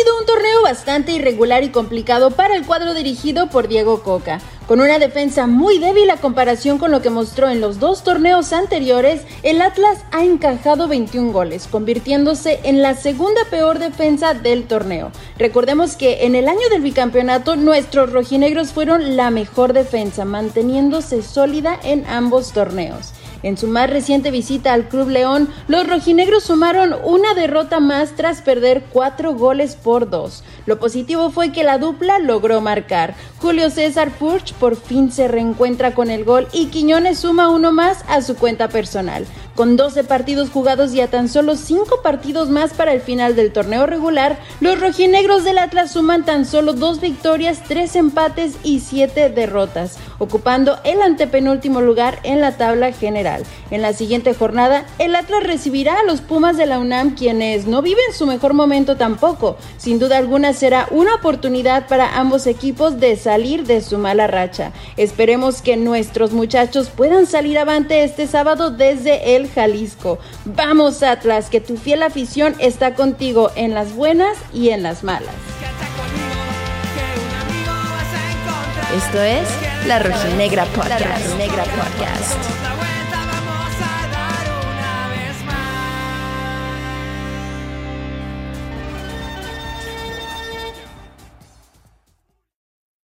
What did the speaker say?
Ha sido un torneo bastante irregular y complicado para el cuadro dirigido por Diego Coca. Con una defensa muy débil a comparación con lo que mostró en los dos torneos anteriores, el Atlas ha encajado 21 goles, convirtiéndose en la segunda peor defensa del torneo. Recordemos que en el año del bicampeonato nuestros rojinegros fueron la mejor defensa, manteniéndose sólida en ambos torneos. En su más reciente visita al Club León, los rojinegros sumaron una derrota más tras perder cuatro goles por dos. Lo positivo fue que la dupla logró marcar. Julio César Furch por fin se reencuentra con el gol y Quiñones suma uno más a su cuenta personal. Con 12 partidos jugados y a tan solo 5 partidos más para el final del torneo regular, los rojinegros del Atlas suman tan solo 2 victorias, 3 empates y 7 derrotas, ocupando el antepenúltimo lugar en la tabla general. En la siguiente jornada, el Atlas recibirá a los Pumas de la UNAM, quienes no viven su mejor momento tampoco. Sin duda alguna será una oportunidad para ambos equipos de salir de su mala racha. Esperemos que nuestros muchachos puedan salir avante este sábado desde el Jalisco. Vamos Atlas, que tu fiel afición está contigo en las buenas y en las malas. Esto es La Podcast. La Podcast.